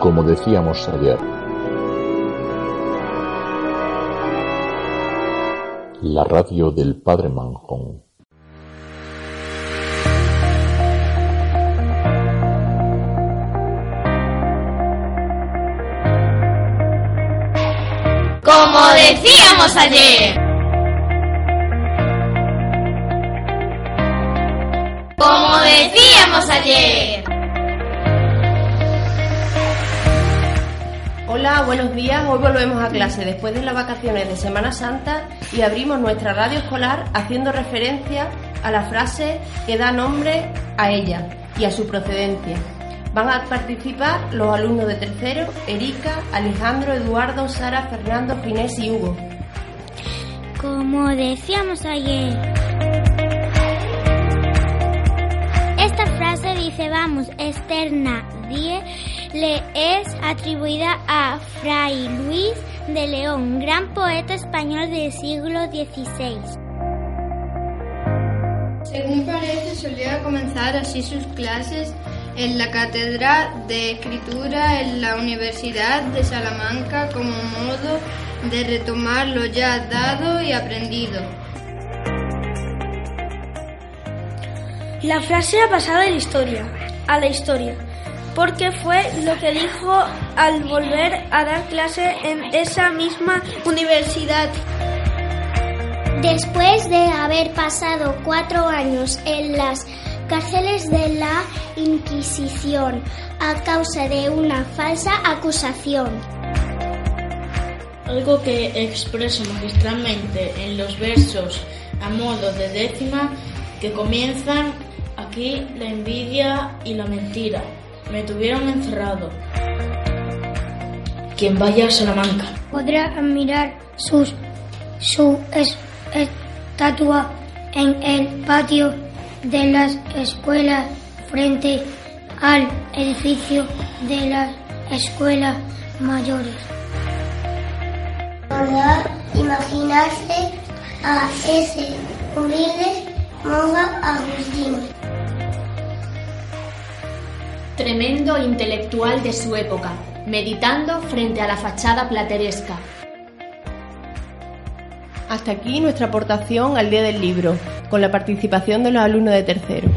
como decíamos ayer. La radio del Padre Manjón. Como decíamos ayer. Buenos días. Hoy volvemos a clase después de las vacaciones de Semana Santa y abrimos nuestra radio escolar haciendo referencia a la frase que da nombre a ella y a su procedencia. Van a participar los alumnos de tercero, Erika, Alejandro, Eduardo, Sara, Fernando, Ginés y Hugo. Como decíamos ayer. Esta frase dice vamos, externa, die, le es atribuida a Fray Luis de León, gran poeta español del siglo XVI. Según parece, solía comenzar así sus clases en la Cátedra de Escritura en la Universidad de Salamanca como modo de retomar lo ya dado y aprendido. La frase ha pasado a la historia, a la historia, porque fue lo que dijo al volver a dar clase en esa misma universidad. Después de haber pasado cuatro años en las cárceles de la Inquisición a causa de una falsa acusación. Algo que expreso magistralmente en los versos a modo de décima que comienzan aquí la envidia y la mentira. Me tuvieron encerrado. Quien vaya a Salamanca podrá admirar sus, su es- estatua en el patio de las escuelas frente al edificio de las escuelas mayores. Podrá imaginarse a ese humilde monja agustino. Tremendo intelectual de su época, meditando frente a la fachada plateresca. Hasta aquí nuestra aportación al Día del Libro, con la participación de los alumnos de tercero.